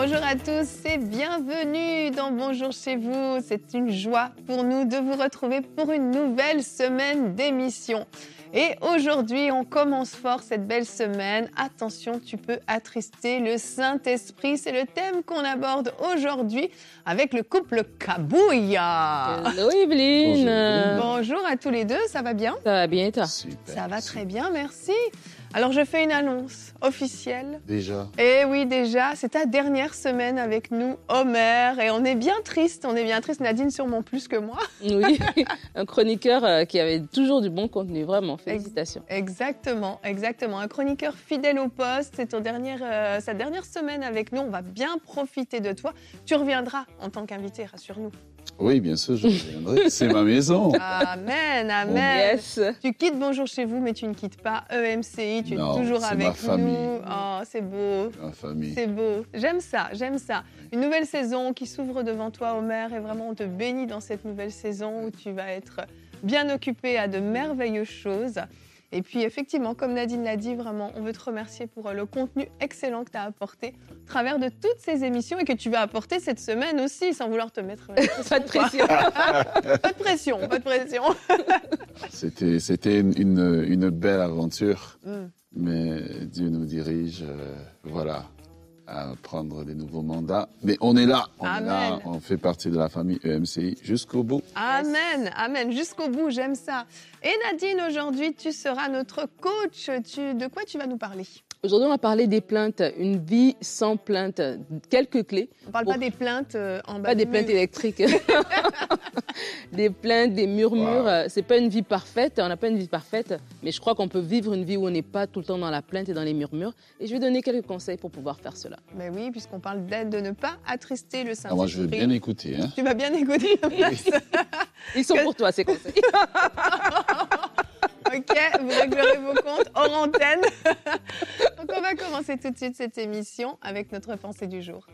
Bonjour à tous et bienvenue dans Bonjour chez vous. C'est une joie pour nous de vous retrouver pour une nouvelle semaine d'émission. Et aujourd'hui, on commence fort cette belle semaine. Attention, tu peux attrister le Saint-Esprit. C'est le thème qu'on aborde aujourd'hui avec le couple Kabouya. Hello Evelyne. Bonjour à tous les deux, ça va bien? Ça va bien toi? Super. Ça va très bien, merci. Alors je fais une annonce officielle. Déjà. Eh oui, déjà, c'est ta dernière semaine avec nous, Homer, et on est bien triste, on est bien triste, Nadine sûrement plus que moi. Oui, un chroniqueur euh, qui avait toujours du bon contenu, vraiment, félicitations. Exactement, exactement. Un chroniqueur fidèle au poste, c'est ton dernière, euh, sa dernière semaine avec nous, on va bien profiter de toi. Tu reviendras en tant qu'invité, rassure-nous. Oui, bien sûr, je reviendrai. C'est ma maison. Amen, amen. Yes. Tu quittes Bonjour chez vous, mais tu ne quittes pas EMCI, tu Non, es toujours avec ma famille. nous. Oh, c'est beau. Ma famille. C'est beau. J'aime ça, j'aime ça. Une nouvelle saison qui s'ouvre devant toi, Homer, et vraiment on te bénit dans cette nouvelle saison où tu vas être bien occupé à de merveilleuses choses. Et puis effectivement, comme Nadine l'a dit, vraiment, on veut te remercier pour euh, le contenu excellent que tu as apporté au travers de toutes ces émissions et que tu vas apporter cette semaine aussi, sans vouloir te mettre la Pas de pression. Pas de pression, pas de pression. C'était, c'était une, une, une belle aventure, Mm. mais Dieu nous dirige, euh, voilà, à prendre des nouveaux mandats. Mais on est là, on est là, on fait partie de la famille EMCI jusqu'au bout. Amen, amen, jusqu'au bout, j'aime ça. Et Nadine, aujourd'hui, tu seras notre coach. Tu, de quoi tu vas nous parler? Aujourd'hui, on va parler des plaintes, une vie sans plainte. Quelques clés, On parle Oh. pas des plaintes euh, en bas pas des plaintes électriques. des plaintes, des murmures. Wow. C'est pas une vie parfaite, on n'a pas une vie parfaite, mais je crois qu'on peut vivre une vie où on n'est pas tout le temps dans la plainte et dans les murmures. Et je vais donner quelques conseils pour pouvoir faire cela. Mais oui, puisqu'on parle d'aide, de ne pas attrister le Saint-Esprit. Ah, moi, je veux bien écouter. Hein. Tu vas bien écouter la place. Ils sont Que- pour toi, ces conseils. ok, vous réglerez vos comptes hors antenne. Donc on va commencer tout de suite cette émission avec notre pensée du jour.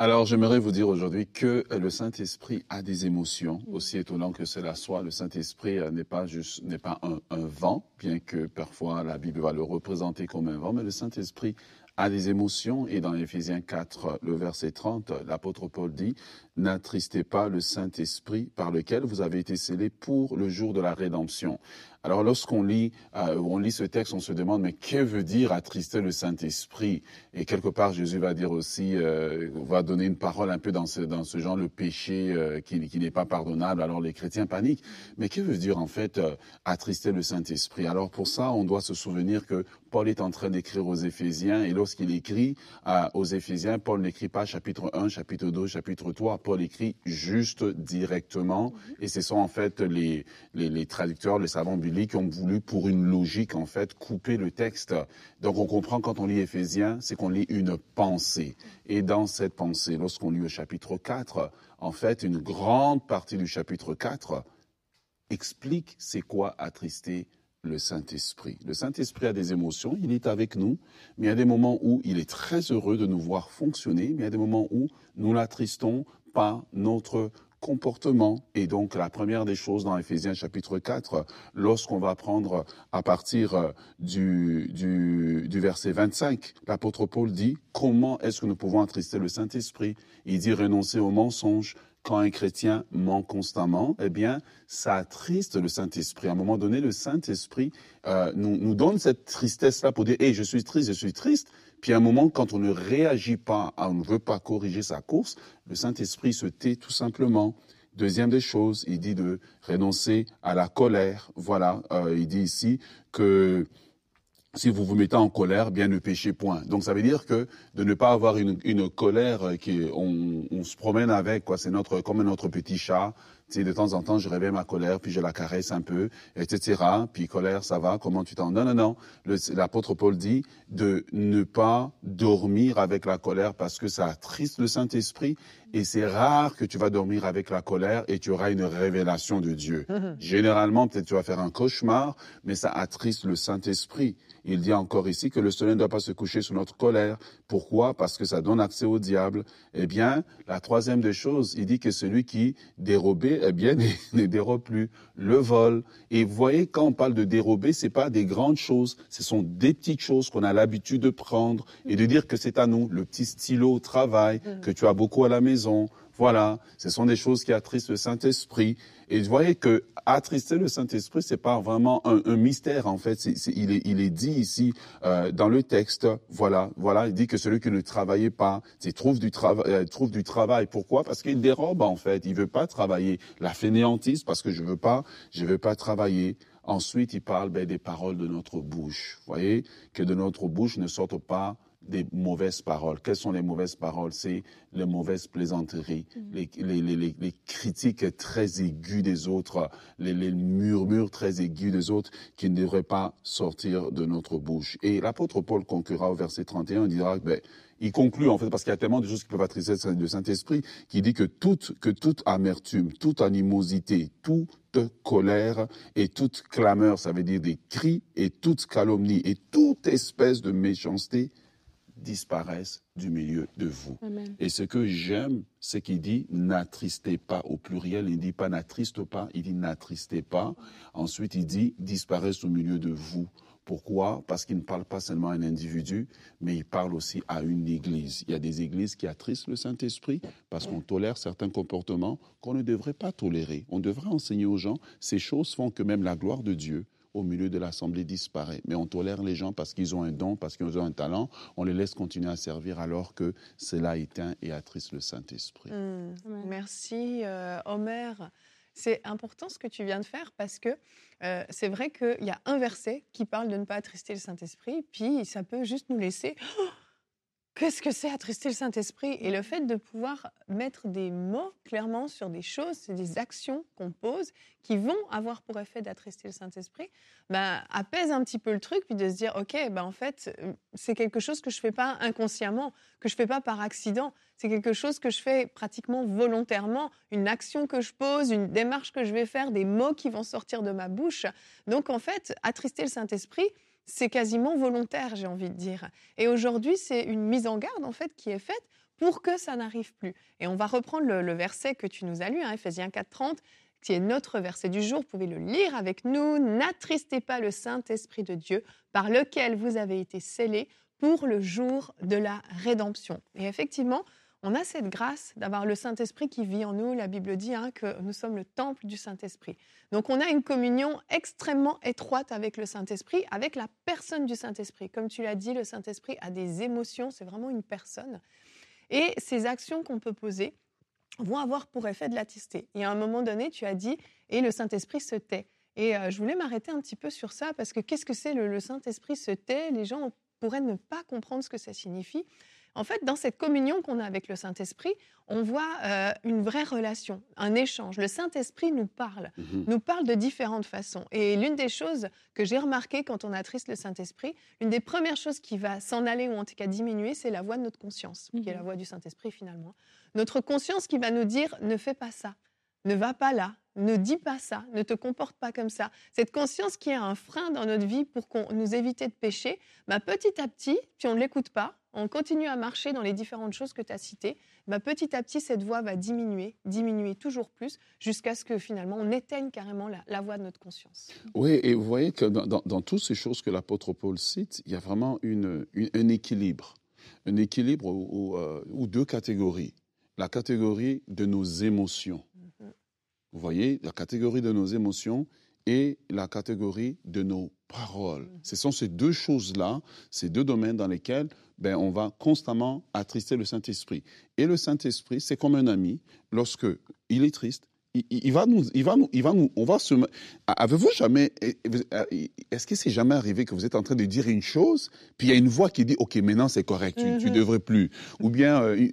Alors, j'aimerais vous dire aujourd'hui que le Saint-Esprit a des émotions, aussi étonnant que cela soit. Le Saint-Esprit euh, n'est pas juste, n'est pas un, un vent, bien que parfois la Bible va le représenter comme un vent, mais le Saint-Esprit a des émotions. Et dans Éphésiens 4, le verset 30, l'apôtre Paul dit, n'attristez pas le Saint-Esprit par lequel vous avez été scellés pour le jour de la rédemption. Alors lorsqu'on lit, euh, on lit ce texte, on se demande mais que veut dire attrister le Saint-Esprit? Et quelque part Jésus va dire aussi, euh, va donner une parole un peu dans ce, dans ce genre le péché euh, qui, qui n'est pas pardonnable. Alors les chrétiens paniquent. Mais que veut dire en fait euh, attrister le Saint-Esprit? Alors pour ça, on doit se souvenir que Paul est en train d'écrire aux Éphésiens et lorsqu'il écrit euh, aux Éphésiens, Paul n'écrit pas chapitre 1, chapitre 2, chapitre 3. Paul écrit juste directement et ce sont en fait les, les, les traducteurs, les savants bibliques qui ont voulu, pour une logique, en fait, couper le texte. Donc, on comprend quand on lit Éphésiens, c'est qu'on lit une pensée. Et dans cette pensée, lorsqu'on lit au chapitre 4, en fait, une grande partie du chapitre 4 explique c'est quoi attrister le Saint-Esprit. Le Saint-Esprit a des émotions, il est avec nous, mais il y a des moments où il est très heureux de nous voir fonctionner, mais il y a des moments où nous l'attristons par notre comportement. Et donc, la première des choses dans Éphésiens chapitre 4, lorsqu'on va prendre à partir euh, du, du, verset 25, l'apôtre Paul dit, comment est-ce que nous pouvons attrister le Saint-Esprit? Il dit renoncer au mensonge. Quand un chrétien ment constamment, eh bien, ça attriste le Saint-Esprit. À un moment donné, le Saint-Esprit euh, nous, nous donne cette tristesse-là pour dire, hey, je suis triste, je suis triste. Puis à un moment, quand on ne réagit pas, on ne veut pas corriger sa course, le Saint-Esprit se tait tout simplement. Deuxième des choses, il dit de renoncer à la colère. Voilà, euh, il dit ici que si vous vous mettez en colère, bien ne péchez point. Donc ça veut dire que de ne pas avoir une, une colère qui on, on se promène avec quoi, c'est notre comme notre petit chat. Sais, de temps en temps, je réveille ma colère, puis je la caresse un peu, etc. Puis colère, ça va, comment tu t'en... Non, non, non. L'apôtre Paul dit de ne pas dormir avec la colère parce que ça attriste le Saint-Esprit. Et c'est rare que tu vas dormir avec la colère et tu auras une révélation de Dieu. Généralement, peut-être tu vas faire un cauchemar, mais ça attriste le Saint-Esprit. Il dit encore ici que le soleil ne doit pas se coucher sous notre colère. Pourquoi? Parce que ça donne accès au diable. Eh bien, la troisième des choses, il dit que celui qui dérobait, eh bien, ne dérobe plus. Le vol. Et vous voyez, quand on parle de dérober, c'est pas des grandes choses. Ce sont des petites choses qu'on a l'habitude de prendre et de dire que c'est à nous. Le petit stylo au travail, que tu as beaucoup à la maison. Voilà. Ce sont des choses qui attristent le Saint-Esprit. Et vous voyez que attrister le Saint-Esprit, c'est pas vraiment un, mystère en fait. Il est dit ici euh, dans le texte. Voilà, voilà. Il dit que celui qui ne travaillait pas, il trouve du travail. euh, trouve du travail. Pourquoi? Parce qu'il dérobe en fait. Il veut pas travailler. La fainéantise parce que je veux pas, je veux pas travailler. Ensuite, il parle ben, des paroles de notre bouche. Vous voyez? Que de notre bouche ne sortent pas des mauvaises paroles. Quelles sont les mauvaises paroles? C'est les mauvaises plaisanteries, les, les, les, les- les critiques très aiguës des autres, les, les murmures très aigus des autres qui ne devraient pas sortir de notre bouche. Et l'apôtre Paul conclura au verset 31, il dira, ben, il conclut en fait, parce qu'il y a tellement de choses qui peuvent attrister le Saint-Esprit, qui dit que toute, que toute amertume, toute animosité, toute colère et toute clameur, ça veut dire des cris et toute calomnie et toute espèce de méchanceté disparaissent du milieu de vous. Amen. Et ce que j'aime, c'est qu'il dit n'attristez pas au pluriel. Il ne dit pas n'attriste pas, il dit n'attristez pas. Ensuite, il dit disparaissent au milieu de vous. Pourquoi? Parce qu'il ne parle pas seulement à un individu, mais il parle aussi à une église. Il y a des églises qui attristent le Saint-Esprit parce qu'on tolère certains comportements qu'on ne devrait pas tolérer. On devrait enseigner aux gens, ces choses font que même la gloire de Dieu au milieu de l'assemblée disparaît. Mais on tolère les gens parce qu'ils ont un don, parce qu'ils ont un talent. On les laisse continuer à servir alors que cela éteint et attriste le Saint-Esprit. Amen. Merci, euh, Homer. C'est important ce que tu viens de faire parce que euh, c'est vrai qu'il y a un verset qui parle de ne pas attrister le Saint-Esprit, puis ça peut juste nous laisser. Oh, Qu'est-ce que c'est attrister le Saint-Esprit? Et le fait de pouvoir mettre des mots clairement sur des choses, des actions qu'on pose qui vont avoir pour effet d'attrister le Saint-Esprit, ben, apaise un petit peu le truc, puis de se dire, OK, ben, en fait, euh, c'est quelque chose que je fais pas inconsciemment, que je fais pas par accident. C'est quelque chose que je fais pratiquement volontairement, une action que je pose, une démarche que je vais faire, des mots qui vont sortir de ma bouche. Donc en fait, attrister le Saint-Esprit, c'est quasiment volontaire, j'ai envie de dire. Et aujourd'hui, c'est une mise en garde en fait qui est faite pour que ça n'arrive plus. Et on va reprendre le, verset que tu nous as lu, hein, Ephésiens 4:30, qui est notre verset du jour. Vous pouvez le lire avec nous. N'attristez pas le Saint-Esprit de Dieu, par lequel vous avez été scellés pour le jour de la rédemption. Et effectivement, on a cette grâce d'avoir le Saint-Esprit qui vit en nous. La Bible dit hein, que nous sommes le temple du Saint-Esprit. Donc on a une communion extrêmement étroite avec le Saint-Esprit, avec la personne du Saint-Esprit. Comme tu l'as dit, le Saint-Esprit a des émotions, c'est vraiment une personne. Et ces actions qu'on peut poser vont avoir pour effet de l'attester. Et à un moment donné, tu as dit, et le Saint-Esprit se tait. Et euh, je voulais m'arrêter un petit peu sur ça, parce que qu'est-ce que c'est le Saint-Esprit se tait? Les gens pourraient ne pas comprendre ce que ça signifie. En fait, dans cette communion qu'on a avec le Saint-Esprit, on voit euh, une vraie relation, un échange. Le Saint-Esprit nous parle, Mhm. nous parle de différentes façons. Et l'une des choses que j'ai remarqué quand on attriste le Saint-Esprit, une des premières choses qui va s'en aller ou en tout cas diminuer, c'est la voix de notre conscience, qui est la Mhm. voix du Saint-Esprit finalement. Notre conscience qui va nous dire ne fais pas ça, ne va pas là, ne dis pas ça, ne te comporte pas comme ça. Cette conscience qui est un frein dans notre vie pour qu'on nous éviter de pécher, bah, petit à petit, puis on ne l'écoute pas, on continue à marcher dans les différentes choses que tu as citées, bah, petit à petit, cette voix va diminuer, diminuer toujours plus, jusqu'à ce que finalement on éteigne carrément la, voix de notre conscience. Oui, et vous voyez que dans, toutes ces choses que l'apôtre Paul cite, il y a vraiment une, un équilibre. Un équilibre ou, euh, ou deux catégories. La catégorie de nos émotions. Vous voyez, la catégorie de nos émotions et la catégorie de nos paroles. Mhm. Ce sont ces deux choses-là, ces deux domaines dans lesquels ben, on va constamment attrister le Saint-Esprit. Et le Saint-Esprit, c'est comme un ami. Lorsque il est triste, il, il va nous, il va nous, il va nous, on va se. Avez-vous jamais, est-ce que c'est jamais arrivé que vous êtes en train de dire une chose, puis il y a une voix qui dit, ok, maintenant c'est correct, tu, ne mm-hmm. devrais plus, ou bien euh,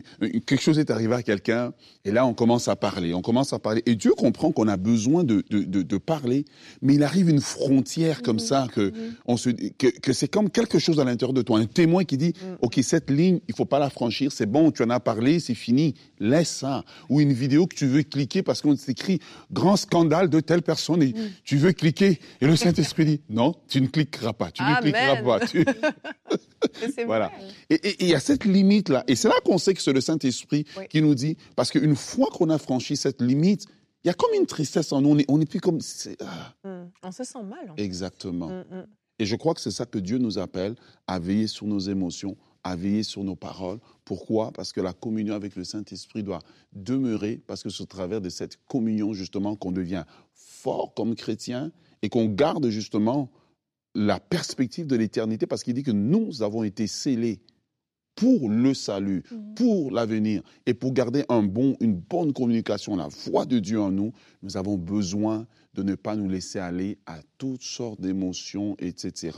quelque chose est arrivé à quelqu'un, et là on commence à parler, on commence à parler, et Dieu comprend qu'on a besoin de, de, de, de, parler, mais il arrive une frontière comme mm-hmm. ça que mm-hmm. on se, que, que c'est comme quelque chose à l'intérieur de toi, un témoin qui dit, ok, cette ligne, il faut pas la franchir, c'est bon, tu en as parlé, c'est fini, laisse ça, ou une vidéo que tu veux cliquer parce qu'on écrit grand scandale de telle personne et mm. tu veux cliquer. Et le Saint-Esprit dit, non, tu ne cliqueras pas, tu ne cliqueras pas. voilà. Et il y a cette limite-là. Et c'est là qu'on sait que c'est le Saint-Esprit qui nous dit, parce qu'une fois qu'on a franchi cette limite, il y a comme une tristesse en nous. On est, on est plus comme. Ah. Mm. On se sent mal. Exactement. Mm, et je crois que c'est ça que Dieu nous appelle à veiller sur nos émotions, à veiller sur nos paroles. Pourquoi? Parce que la communion avec le Saint-Esprit doit demeurer, parce que c'est au travers de cette communion, justement, qu'on devient fort comme chrétien et qu'on garde, justement, la perspective de l'éternité, parce qu'il dit que nous avons été scellés pour le salut, mmh. pour l'avenir et pour garder un bon, une bonne communication, la voix de Dieu en nous, nous avons besoin de ne pas nous laisser aller à toutes sortes d'émotions, etc.,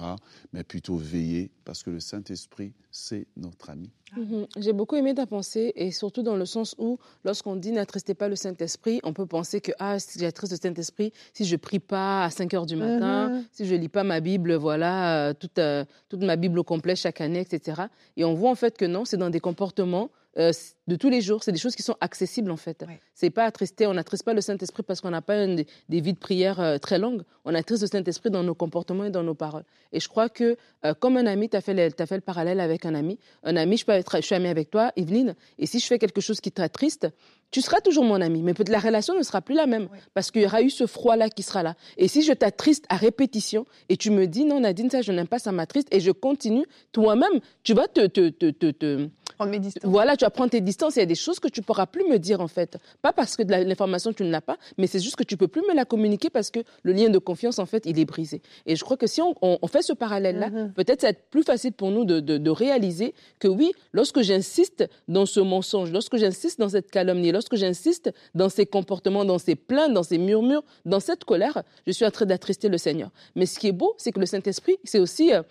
mais plutôt veiller parce que le Saint-Esprit, c'est notre ami. Mhm. J'ai beaucoup aimé ta pensée et surtout dans le sens où lorsqu'on dit n'attristez pas le Saint-Esprit, on peut penser que ah, si j'attriste le Saint-Esprit, si je prie pas à 5 heures du matin, mhm. si je lis pas ma Bible, voilà, euh, toute, euh, toute ma Bible au complet chaque année, etc. Et on voit en fait que non, c'est dans des comportements euh, de tous les jours. C'est des choses qui sont accessibles en fait. C'est pas attrister, on n'attriste pas le Saint-Esprit parce qu'on n'a pas des, vies de prière euh, très longues. On attriste le Saint-Esprit dans nos comportements et dans nos paroles. Et je crois que euh, comme un ami, tu as, fait le parallèle avec un ami. Un ami, je peux être, je suis ami avec toi, Evelyne, et si je fais quelque chose qui te triste, tu seras toujours mon ami, mais peut-être la relation ne sera plus la même parce qu'il y aura eu ce froid-là qui sera là. Et si je t'attriste à répétition et tu me dis non Nadine ça je n'aime pas ça m'attriste et je continue, toi-même tu vas te, te, te, te prendre mes distances. Voilà, tu vas prendre tes distances. Il y a des choses que tu pourras plus me dire en fait. Pas parce que de l'information tu ne l'as pas, mais c'est juste que tu peux plus me la communiquer parce que le lien de confiance en fait il est brisé. Et je crois que si on, on, fait ce parallèle-là, mm-hmm. peut-être ça va être plus facile pour nous de, de, de réaliser que oui, lorsque j'insiste dans ce mensonge, lorsque j'insiste dans cette calomnie, lorsque j'insiste dans ces comportements, dans ces plaintes, dans ces murmures, dans cette colère, je suis en train d'attrister le Seigneur. Mais ce qui est beau, c'est que le Saint-Esprit, c'est aussi euh,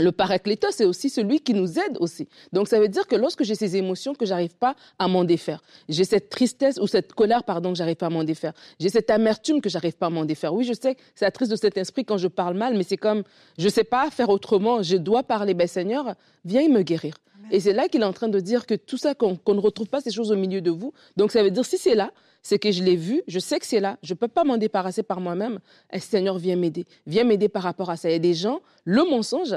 le paraclétos, c'est aussi celui qui nous aide aussi. Donc ça veut dire que lorsque j'ai ces émotions que j'arrive pas à m'en défaire, j'ai cette tristesse ou cette colère pardon que j'arrive pas à m'en défaire, j'ai cette amertume que j'arrive pas à m'en défaire. Oui, je sais que c'est triste de cet esprit quand je parle mal, mais c'est comme je sais pas faire autrement, je dois parler. Ben Seigneur, viens me guérir. Et c'est là qu'il est en train de dire que tout ça qu'on ne retrouve pas ces choses au milieu de vous. Donc ça veut dire si c'est là, c'est que je l'ai vu, je sais que c'est là, je ne peux pas m'en débarrasser par moi-même. Et Seigneur, viens m'aider. Viens m'aider par rapport à ça. Il y a des gens, le mensonge,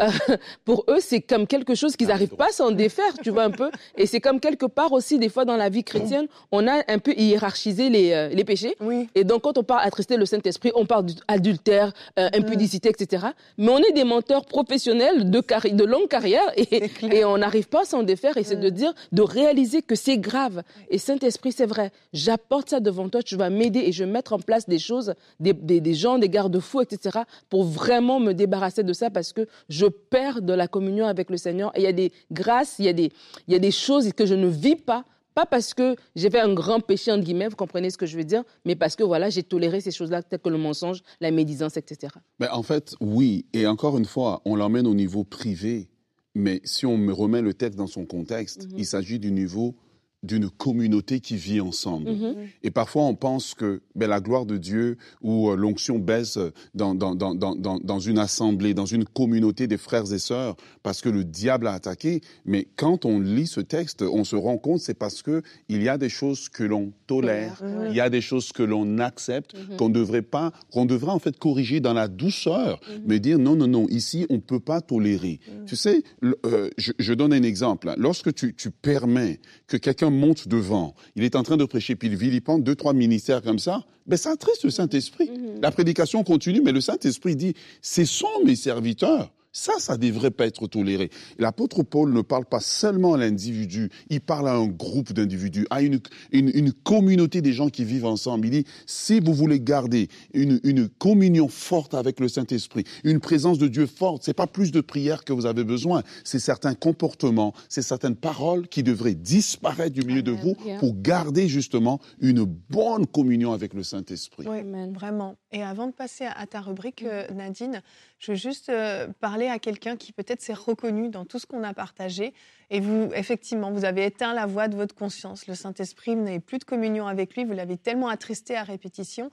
euh, pour eux, c'est comme quelque chose qu'ils n'arrivent pas à s'en défaire, tu vois un peu. Et c'est comme quelque part aussi, des fois dans la vie chrétienne, on a un peu hiérarchisé les, euh, les péchés. Et donc, quand on parle attrister le Saint-Esprit, on parle d'adultère, euh, impudicité, etc. Mais on est des menteurs professionnels de, de longue carrière et, et on n'arrive pas à s'en défaire. Et c'est de dire, de réaliser que c'est grave. Et Saint-Esprit, c'est vrai, j'apporte ça devant toi, tu vas m'aider et je vais mettre en place des choses, des, des, des gens, des garde-fous, etc. pour vraiment me débarrasser de ça parce que je perds de la communion avec le Seigneur. Et il y a des grâces, il y a des, il y a des choses que je ne vis pas pas parce que j'ai fait un grand péché, entre guillemets, vous comprenez ce que je veux dire, mais parce que voilà, j'ai toléré ces choses-là, telles que le mensonge, la médisance, etc. Mais en fait, oui. Et encore une fois, on l'emmène au niveau privé. Mais si on me remet le texte dans son contexte, mhm. il s'agit du niveau d'une communauté qui vit ensemble. Mhm. Et parfois, on pense que ben, la gloire de Dieu ou euh, l'onction baisse dans, dans, dans, dans, une assemblée, dans une communauté des frères et sœurs, parce que le diable a attaqué. Mais quand on lit ce texte, on se rend compte c'est parce que il y a des choses que l'on tolère, il y a des choses que l'on accepte, mhm. qu'on devrait pas, qu'on devrait en fait corriger dans la douceur, mhm. mais dire non, non, non, ici on peut pas tolérer. Tu sais, euh, je, je, donne un exemple. Lorsque tu, tu permets que quelqu'un monte devant, il est en train de prêcher, puis il vilipende deux, trois ministères comme ça, ben ça attriste le Saint-Esprit. Mhm. La prédication continue, mais le Saint-Esprit dit, ce sont mes serviteurs. Ça, ça ne devrait pas être toléré. L'apôtre Paul ne parle pas seulement à l'individu, il parle à un groupe d'individus, à une, une, communauté des gens qui vivent ensemble. Il dit, si vous voulez garder une, une communion forte avec le Saint-Esprit, une présence de Dieu forte, c'est pas plus de prière que vous avez besoin, c'est certains comportements, c'est certaines paroles qui devraient disparaître du milieu de vous pour garder justement une bonne communion avec le Saint-Esprit. Oui, vraiment. Et avant de passer à ta rubrique, euh, Nadine, je veux juste euh, parler à quelqu'un qui peut-être s'est reconnu dans tout ce qu'on a partagé. Et vous, effectivement, vous avez éteint la voix de votre conscience. Le Saint-Esprit, vous n'avez plus de communion avec lui, vous l'avez tellement attristé à répétition.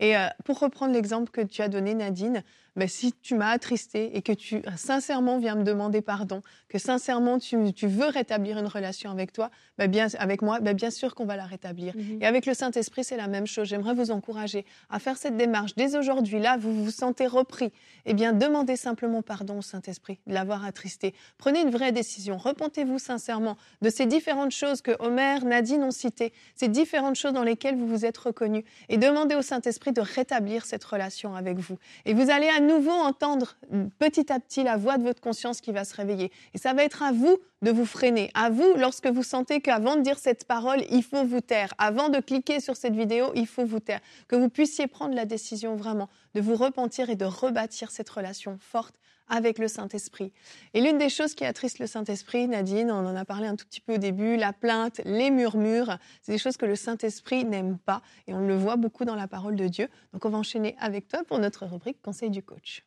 Et euh, pour reprendre l'exemple que tu as donné, Nadine, ben, si tu m'as attristé et que tu sincèrement viens me demander pardon, que sincèrement tu, veux rétablir une relation avec toi, ben bien, avec moi, ben bien sûr qu'on va la rétablir. Mhm. Et avec le Saint-Esprit, c'est la même chose. J'aimerais vous encourager à faire cette démarche. Dès aujourd'hui, là, vous vous sentez repris. Eh bien, demandez simplement pardon au Saint-Esprit de l'avoir attristé. Prenez une vraie décision. Repentez-vous sincèrement de ces différentes choses que Homer, Nadine ont citées, ces différentes choses dans lesquelles vous vous êtes reconnus. Et demandez au Saint-Esprit de rétablir cette relation avec vous. Et vous allez à nouveau entendre petit à petit la voix de votre conscience qui va se réveiller. Et ça va être à vous de vous freiner, à vous lorsque vous sentez qu'avant de dire cette parole, il faut vous taire, avant de cliquer sur cette vidéo, il faut vous taire, que vous puissiez prendre la décision vraiment de vous repentir et de rebâtir cette relation forte avec le Saint-Esprit. Et l'une des choses qui attriste le Saint-Esprit, Nadine, on en a parlé un tout petit peu au début, la plainte, les murmures, c'est des choses que le Saint-Esprit n'aime pas et on le voit beaucoup dans la parole de Dieu. Donc on va enchaîner avec toi pour notre rubrique Conseil du coach.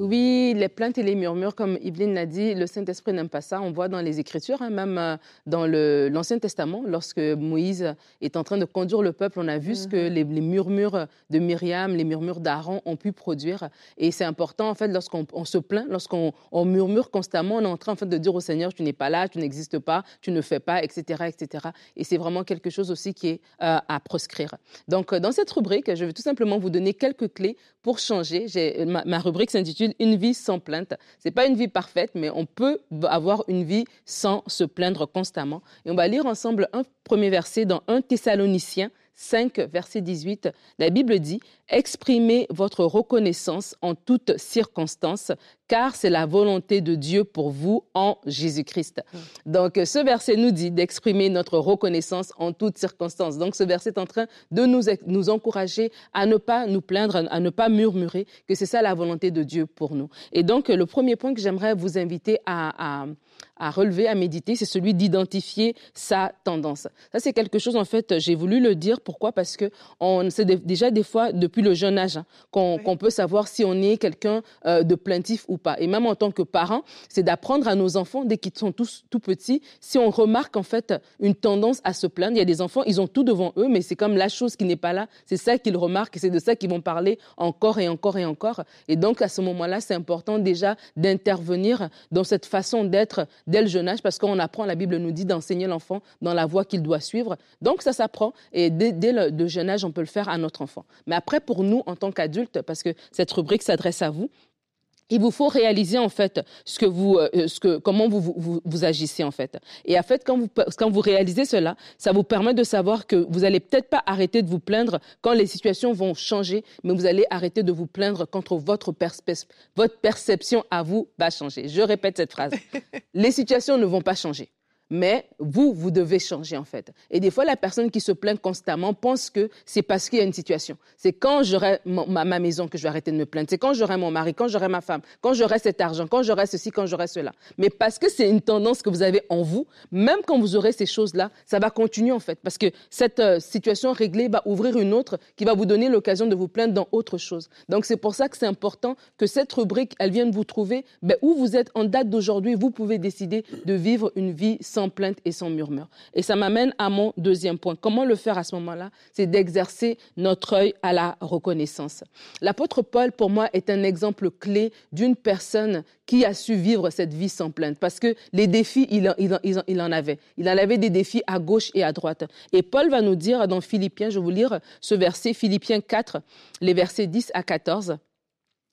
Oui, les plaintes et les murmures, comme Yveline l'a dit, le Saint-Esprit n'aime pas ça. On voit dans les Écritures, hein, même euh, dans l'Ancien Testament, lorsque Moïse est en train de conduire le peuple, on a vu ce que mhm. les, murmures de Myriam, les murmures d'Aaron ont pu produire. Et c'est important, en fait, lorsqu'on se plaint, lorsqu'on murmure constamment, on est en train en fait, de dire au Seigneur, tu n'es pas là, tu n'existes pas, tu ne fais pas, etc. etc. Et c'est vraiment quelque chose aussi qui est euh, à proscrire. Donc, euh, dans cette rubrique, je vais tout simplement vous donner quelques clés pour changer. Ma, ma rubrique s'intitule une vie sans plainte. C'est pas une vie parfaite, mais on peut avoir une vie sans se plaindre constamment. Et on va lire ensemble un premier verset dans 1 Thessaloniciens 5, verset 18, la Bible dit Exprimez votre reconnaissance en toutes circonstances, car c'est la volonté de Dieu pour vous en Jésus-Christ. Mm. Donc, ce verset nous dit d'exprimer notre reconnaissance en toutes circonstances. Donc, ce verset est en train de nous, nous encourager à ne pas nous plaindre, à ne pas murmurer, que c'est ça la volonté de Dieu pour nous. Et donc, le premier point que j'aimerais vous inviter à, à à relever, à méditer, c'est celui d'identifier sa tendance. Ça, c'est quelque chose, en fait, j'ai voulu le dire. Pourquoi? Parce que on, c'est déjà des fois, depuis le jeune âge, hein, qu'on, peut savoir si on est quelqu'un euh, de plaintif ou pas. Et même en tant que parent, c'est d'apprendre à nos enfants, dès qu'ils sont tous tout petits, si on remarque, en fait, une tendance à se plaindre. Il y a des enfants, ils ont tout devant eux, mais c'est comme la chose qui n'est pas là. C'est ça qu'ils remarquent et c'est de ça qu'ils vont parler encore et encore et encore. Et donc, à ce moment-là, c'est important déjà d'intervenir dans cette façon d'être dès le jeune âge, parce qu'on apprend, la Bible nous dit d'enseigner l'enfant dans la voie qu'il doit suivre. Donc ça s'apprend et dès, le jeune âge, on peut le faire à notre enfant. Mais après, pour nous, en tant qu'adultes, parce que cette rubrique s'adresse à vous, il vous faut réaliser en fait ce que vous, euh, ce que, comment vous, vous, vous, agissez en fait. Et en fait, quand vous, quand vous réalisez cela, ça vous permet de savoir que vous allez peut-être pas arrêter de vous plaindre quand les situations vont changer, mais vous allez arrêter de vous plaindre quand votre, votre perception à vous va changer. Je répète cette phrase. les situations ne vont pas changer mais vous, vous devez changer en fait. Et des fois, la personne qui se plaint constamment pense que c'est parce qu'il y a une situation. C'est quand j'aurai ma, maison que je vais arrêter de me plaindre. C'est quand j'aurai mon mari, quand j'aurai ma femme, quand j'aurai cet argent, quand j'aurai ceci, quand j'aurai cela. Mais parce que c'est une tendance que vous avez en vous, même quand vous aurez ces choses-là, ça va continuer en fait. Parce que cette euh, situation réglée va ouvrir une autre qui va vous donner l'occasion de vous plaindre dans autre chose. Donc c'est pour ça que c'est important que cette rubrique, elle vienne vous trouver ben, où vous êtes en date d'aujourd'hui. Vous pouvez décider de vivre une vie sans sans plainte et sans murmure. Et ça m'amène à mon deuxième point. Comment le faire à ce moment-là? C'est d'exercer notre œil à la reconnaissance. L'apôtre Paul, pour moi, est un exemple clé d'une personne qui a su vivre cette vie sans plainte. Parce que les défis, il, en avait. Il en avait des défis à gauche et à droite. Et Paul va nous dire dans Philippiens, je vais vous lire ce verset, Philippiens 4, les versets 10 à 14.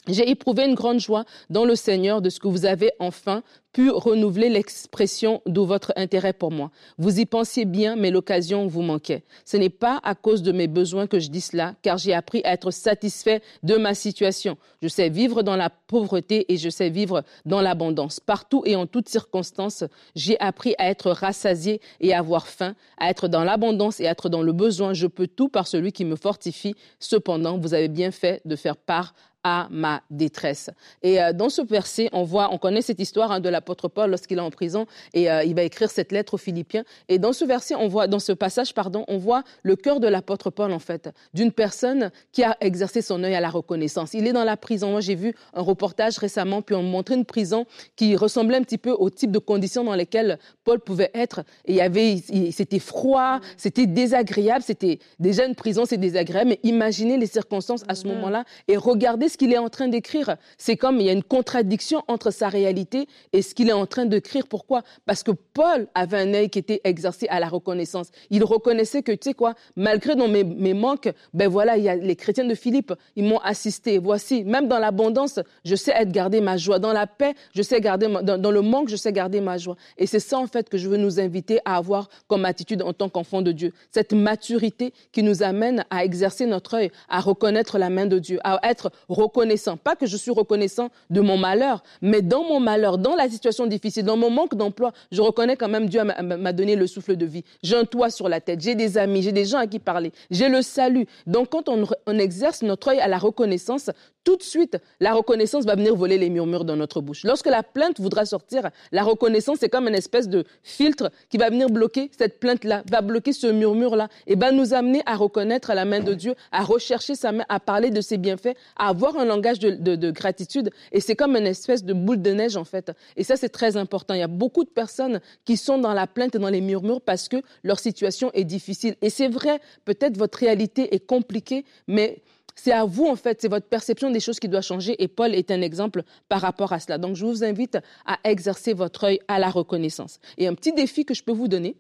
J'ai éprouvé une grande joie dans le Seigneur de ce que vous avez enfin pu renouveler l'expression de votre intérêt pour moi. Vous y pensiez bien, mais l'occasion vous manquait. Ce n'est pas à cause de mes besoins que je dis cela, car j'ai appris à être satisfait de ma situation. Je sais vivre dans la pauvreté et je sais vivre dans l'abondance. Partout et en toutes circonstances, j'ai appris à être rassasié et à avoir faim, à être dans l'abondance et être dans le besoin. Je peux tout par celui qui me fortifie. Cependant, vous avez bien fait de faire part à ma détresse. Et euh, dans ce verset, on voit, on connaît cette histoire hein, de l'apôtre Paul lorsqu'il est en prison et euh, il va écrire cette lettre aux Philippiens. Et dans ce verset, on voit, dans ce passage, pardon, on voit le cœur de l'apôtre Paul en fait, d'une personne qui a exercé son œil à la reconnaissance. Il est dans la prison. Moi, j'ai vu un reportage récemment, puis on montrait une prison qui ressemblait un petit peu au type de conditions dans lesquelles Paul pouvait être. Et il y avait, c'était froid, c'était désagréable, c'était déjà une prison, c'est désagréable. Mais imaginez les circonstances à ce mm-hmm. moment-là et regardez ce qu'il est en train d'écrire. C'est comme il y a une contradiction entre sa réalité et ce qu'il est en train d'écrire. Pourquoi? Parce que Paul avait un œil qui était exercé à la reconnaissance. Il reconnaissait que, tu sais quoi, malgré dans mes, manques, ben voilà, il y a les chrétiens de Philippe, ils m'ont assisté. Voici, même dans l'abondance, je sais être garder ma joie. Dans la paix, je sais garder, dans, dans le manque, je sais garder ma joie. Et c'est ça, en fait, que je veux nous inviter à avoir comme attitude en tant qu'enfant de Dieu. Cette maturité qui nous amène à exercer notre œil, à reconnaître la main de Dieu, à être reconnaissant. Pas que je suis reconnaissant de mon malheur, mais dans mon malheur, dans la situation difficile, dans mon manque d'emploi, je reconnais quand même Dieu m'a donné le souffle de vie. J'ai un toit sur la tête, j'ai des amis, j'ai des gens à qui parler, j'ai le salut. Donc quand on, on exerce notre œil à la reconnaissance, tout de suite, la reconnaissance va venir voler les murmures dans notre bouche. Lorsque la plainte voudra sortir, la reconnaissance, c'est comme une espèce de filtre qui va venir bloquer cette plainte-là, va bloquer ce murmure-là, et va nous amener à reconnaître la main de Dieu, à rechercher sa main, à parler de ses bienfaits, à avoir un langage de, de gratitude. Et c'est comme une espèce de boule de neige, en fait. Et ça, c'est très important. Il y a beaucoup de personnes qui sont dans la plainte et dans les murmures parce que leur situation est difficile. Et c'est vrai, peut-être votre réalité est compliquée, mais c'est à vous, en fait, c'est votre perception des choses qui doit changer. Et Paul est un exemple par rapport à cela. Donc, je vous invite à exercer votre œil à la reconnaissance. Et un petit défi que je peux vous donner,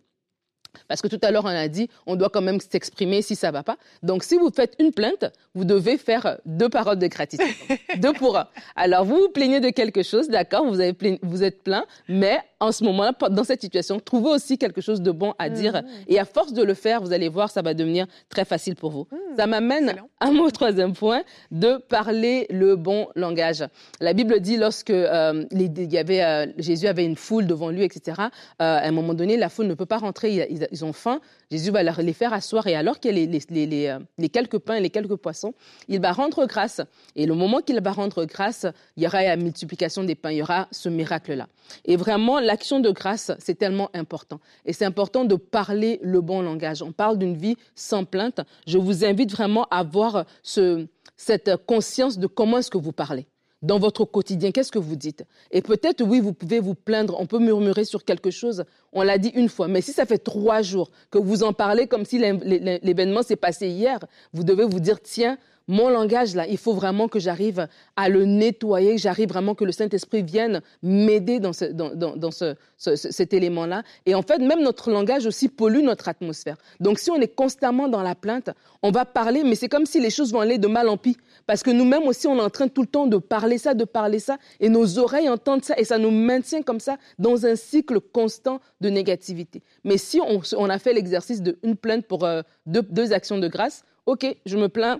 parce que tout à l'heure, on a dit, on doit quand même s'exprimer si ça va pas. Donc, si vous faites une plainte, vous devez faire deux paroles de gratitude. deux pour un. Alors, vous vous plaignez de quelque chose, d'accord, vous, vous êtes plein, mais en ce moment-là, dans cette situation, trouvez aussi quelque chose de bon à dire. Mmh. Et à force de le faire, vous allez voir, ça va devenir très facile pour vous. Mmh. Ça m'amène à mon troisième point, de parler le bon langage. La Bible dit, lorsque euh, il y avait, euh, Jésus avait une foule devant lui, etc., euh, à un moment donné, la foule ne peut pas rentrer, ils, ont faim. Jésus va les faire asseoir et alors qu'il y a les, quelques pains et les quelques poissons, il va rendre grâce. Et le moment qu'il va rendre grâce, il y aura la multiplication des pains, il y aura ce miracle-là. Et vraiment, l'action de grâce, c'est tellement important. Et c'est important de parler le bon langage. On parle d'une vie sans plainte. Je vous invite vraiment à avoir cette conscience de comment est-ce que vous parlez dans votre quotidien, qu'est-ce que vous dites? Et peut-être, oui, vous pouvez vous plaindre, on peut murmurer sur quelque chose, on l'a dit une fois, mais si ça fait trois jours que vous en parlez comme si l'événement s'est passé hier, vous devez vous dire, tiens, mon langage, là, il faut vraiment que j'arrive à le nettoyer, que j'arrive vraiment que le Saint-Esprit vienne m'aider dans, cet élément-là. Et en fait, même notre langage aussi pollue notre atmosphère. Donc, si on est constamment dans la plainte, on va parler, mais c'est comme si les choses vont aller de mal en pis. Parce que nous-mêmes aussi, on est en train tout le temps de parler ça, de parler ça, et nos oreilles entendent ça, et ça nous maintient comme ça dans un cycle constant de négativité. Mais si on, a fait l'exercice d'une plainte pour euh, deux actions de grâce, OK, je me plains,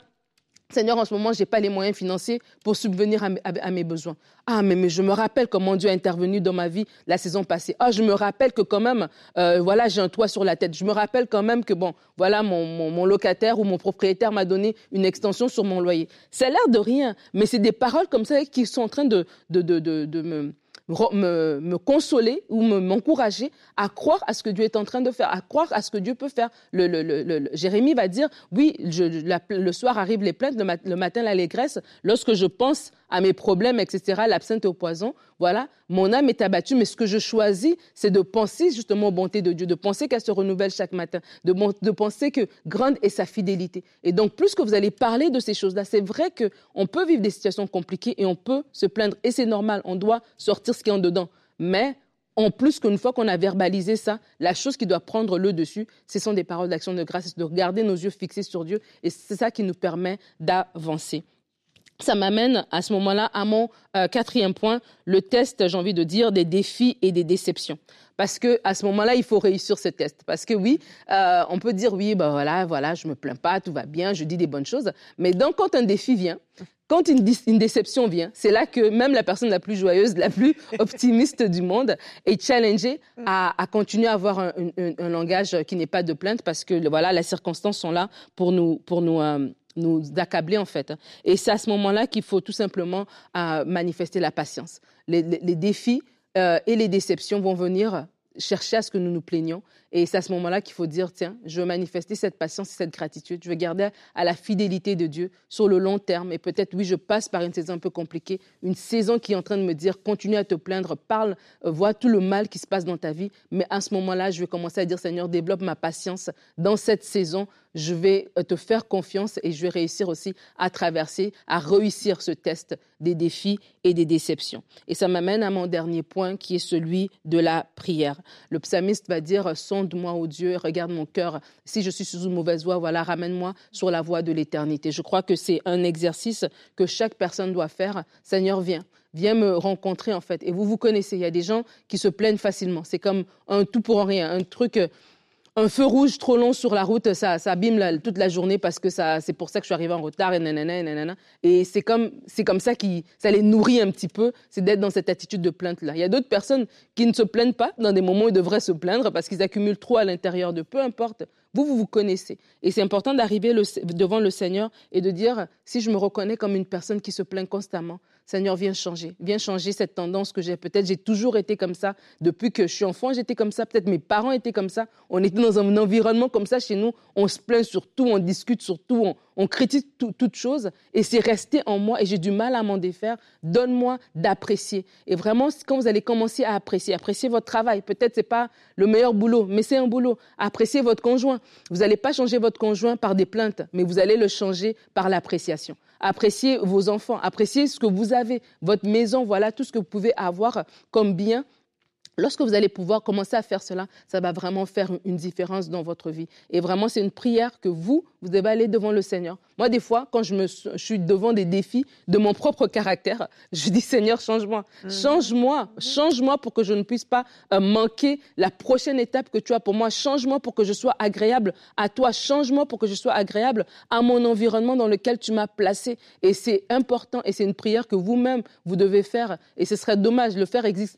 Seigneur, en ce moment, je n'ai pas les moyens financiers pour subvenir à mes, besoins. Ah, mais, je me rappelle comment Dieu a intervenu dans ma vie la saison passée. Ah, je me rappelle que quand même, euh, voilà, j'ai un toit sur la tête. Je me rappelle quand même que, bon, voilà, mon, locataire ou mon propriétaire m'a donné une extension sur mon loyer. Ça a l'air de rien, mais c'est des paroles comme ça qui sont en train de, me me, me consoler ou m'encourager à croire à ce que Dieu est en train de faire, à croire à ce que Dieu peut faire. Le, le, le, Jérémie va dire, oui, je, le soir arrivent les plaintes, le, matin l'allégresse. Lorsque je pense à mes problèmes, etc., l'absinthe au poison, voilà, mon âme est abattue, mais ce que je choisis, c'est de penser justement aux bontés de Dieu, de penser qu'elle se renouvelle chaque matin, de, penser que grande est sa fidélité. Et donc, plus que vous allez parler de ces choses-là, c'est vrai qu'on peut vivre des situations compliquées et on peut se plaindre, et c'est normal, on doit sortir ce qui est en dedans. Mais en plus qu'une fois qu'on a verbalisé ça, la chose qui doit prendre le dessus, ce sont des paroles d'action de grâce, de garder nos yeux fixés sur Dieu, et c'est ça qui nous permet d'avancer. Ça m'amène à ce moment-là à mon euh, quatrième point, le test, j'ai envie de dire, des défis et des déceptions. Parce que à ce moment-là, il faut réussir ce test. Parce que oui, euh, on peut dire oui, ben voilà, voilà, je me plains pas, tout va bien, je dis des bonnes choses. Mais donc, quand un défi vient, quand une, déception vient, c'est là que même la personne la plus joyeuse, la plus optimiste du monde est challengée à, continuer à avoir un, langage qui n'est pas de plainte parce que voilà, les circonstances sont là pour nous, euh, nous accabler en fait. Et c'est à ce moment-là qu'il faut tout simplement euh, manifester la patience. Les, défis euh, et les déceptions vont venir chercher à ce que nous nous plaignions. Et c'est à ce moment-là qu'il faut dire, tiens, je veux manifester cette patience et cette gratitude. Je veux garder à la fidélité de Dieu sur le long terme. Et peut-être, oui, je passe par une saison un peu compliquée, une saison qui est en train de me dire, continue à te plaindre, parle, euh, vois tout le mal qui se passe dans ta vie. Mais à ce moment-là, je vais commencer à dire, Seigneur, développe ma patience dans cette saison. Je vais euh, te faire confiance et je vais réussir aussi à traverser, à réussir ce test des défis et des déceptions. Et ça m'amène à mon dernier point qui est celui de la prière. Le psalmiste va dire, sonde-moi, ô Dieu, regarde mon cœur. Si je suis sur une mauvaise voie, voilà, ramène-moi sur la voie de l'éternité. Je crois que c'est un exercice que chaque personne doit faire. Seigneur, viens viens me rencontrer en fait. Et vous vous connaissez, il y a des gens qui se plaignent facilement. C'est comme un tout pour rien, un truc un feu rouge trop long sur la route, ça, ça abîme toute la journée parce que ça, c'est pour ça que je suis arrivée en retard et nanana, nanana. Et c'est comme, c'est comme ça qui, ça les nourrit un petit peu, c'est d'être dans cette attitude de plainte là. Il y a d'autres personnes qui ne se plaignent pas dans des moments où ils devraient se plaindre parce qu'ils accumulent trop à l'intérieur de peu importe. Vous, vous vous connaissez. Et c'est important d'arriver devant le Seigneur et de dire, si je me reconnais comme une personne qui se plaint constamment, Seigneur, viens changer. Viens changer cette tendance que j'ai. Peut-être j'ai toujours été comme ça. Depuis que je suis enfant, j'étais comme ça. Peut-être mes parents étaient comme ça. On était dans un environnement comme ça chez nous. On se plaint sur tout, on discute sur tout, on, on critique toute chose et c'est resté en moi et j'ai du mal à m'en défaire. Donne-moi d'apprécier. Et vraiment, quand vous allez commencer à apprécier, apprécier votre travail, peut-être c'est pas le meilleur boulot, mais c'est un boulot. Appréciez votre conjoint. Vous n'allez pas changer votre conjoint par des plaintes, mais vous allez le changer par l'appréciation. Appréciez vos enfants, appréciez ce que vous avez, votre maison, voilà tout ce que vous pouvez avoir comme bien Lorsque vous allez pouvoir commencer à faire cela, ça va vraiment faire une différence dans votre vie. Et vraiment, c'est une prière que vous, vous devez aller devant le Seigneur. Moi, des fois, quand je, me, suis devant des défis de mon propre caractère, je dis Seigneur, change-moi. Mhm. Change-moi. Change-moi pour que je ne puisse pas euh, manquer la prochaine étape que tu as pour moi. Change-moi pour que je sois agréable à toi. Change-moi pour que je sois agréable à mon environnement dans lequel tu m'as placé. Et c'est important et c'est une prière que vous-même, vous devez faire. Et ce serait dommage, le faire aiguise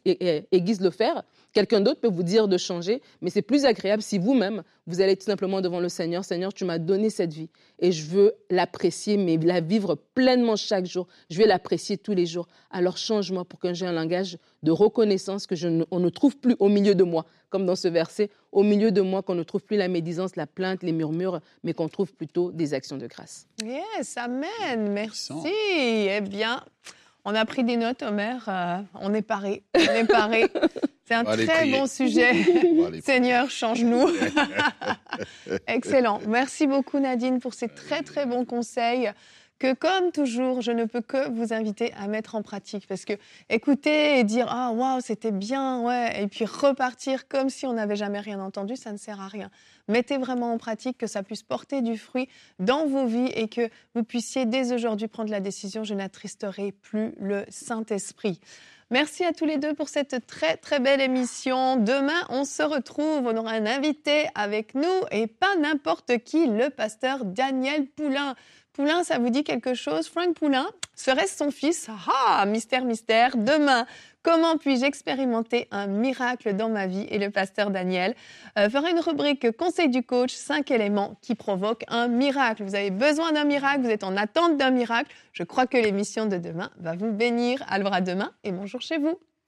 le faire Quelqu'un d'autre peut vous dire de changer, mais c'est plus agréable si vous-même, vous allez tout simplement devant le Seigneur. Seigneur, tu m'as donné cette vie et je veux l'apprécier, mais la vivre pleinement chaque jour. Je vais l'apprécier tous les jours. Alors change-moi pour que j'ai un langage de reconnaissance que je ne, on ne trouve plus au milieu de moi, comme dans ce verset, au milieu de moi, qu'on ne trouve plus la médisance, la plainte, les murmures, mais qu'on trouve plutôt des actions de grâce. Yes, amen, merci. Eh bien, on a pris des notes, Omer. Euh, on est paré. On est paré. C'est un très bon sujet. Seigneur, change-nous. Excellent. Merci beaucoup, Nadine, pour ces très, très bons conseils que comme toujours, je ne peux que vous inviter à mettre en pratique parce que écouter et dire ah waouh c'était bien ouais et puis repartir comme si on n'avait jamais rien entendu, ça ne sert à rien. Mettez vraiment en pratique que ça puisse porter du fruit dans vos vies et que vous puissiez dès aujourd'hui prendre la décision je n'attristerai plus le Saint-Esprit. Merci à tous les deux pour cette très très belle émission. Demain, on se retrouve. On aura un invité avec nous et pas n'importe qui, le pasteur Daniel Poulain. Poulain, ça vous dit quelque chose? Frank Poulain serait-ce son fils? Ah, mystère, mystère. Demain, comment puis-je expérimenter un miracle dans ma vie? Et le pasteur Daniel euh, fera une rubrique Conseil du coach, 5 éléments qui provoquent un miracle. Vous avez besoin d'un miracle, vous êtes en attente d'un miracle. Je crois que l'émission de demain va vous bénir. Alors à demain et bonjour chez vous.